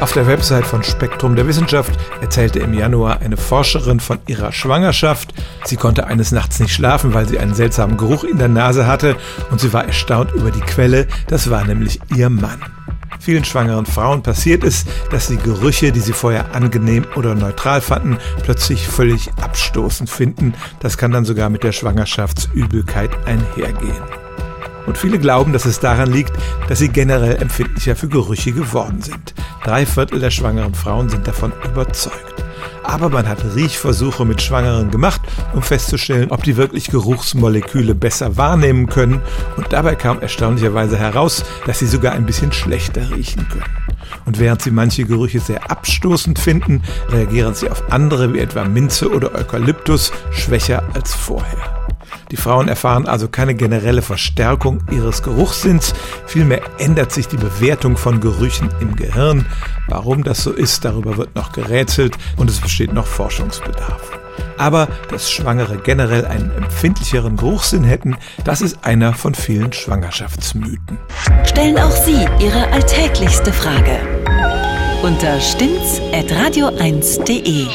Auf der Website von Spektrum der Wissenschaft erzählte im Januar eine Forscherin von ihrer Schwangerschaft. Sie konnte eines Nachts nicht schlafen, weil sie einen seltsamen Geruch in der Nase hatte und sie war erstaunt über die Quelle. Das war nämlich ihr Mann. Vielen schwangeren Frauen passiert es, dass sie Gerüche, die sie vorher angenehm oder neutral fanden, plötzlich völlig abstoßend finden. Das kann dann sogar mit der Schwangerschaftsübelkeit einhergehen. Und viele glauben, dass es daran liegt, dass sie generell empfindlicher für Gerüche geworden sind. Drei Viertel der schwangeren Frauen sind davon überzeugt. Aber man hat Riechversuche mit Schwangeren gemacht, um festzustellen, ob die wirklich Geruchsmoleküle besser wahrnehmen können. Und dabei kam erstaunlicherweise heraus, dass sie sogar ein bisschen schlechter riechen können. Und während sie manche Gerüche sehr abstoßend finden, reagieren sie auf andere wie etwa Minze oder Eukalyptus schwächer als vorher. Die Frauen erfahren also keine generelle Verstärkung ihres Geruchssinns, vielmehr ändert sich die Bewertung von Gerüchen im Gehirn. Warum das so ist, darüber wird noch gerätselt und es besteht noch Forschungsbedarf. Aber dass Schwangere generell einen empfindlicheren Geruchssinn hätten, das ist einer von vielen Schwangerschaftsmythen. Stellen auch Sie Ihre alltäglichste Frage unter stimmtz.radio1.de.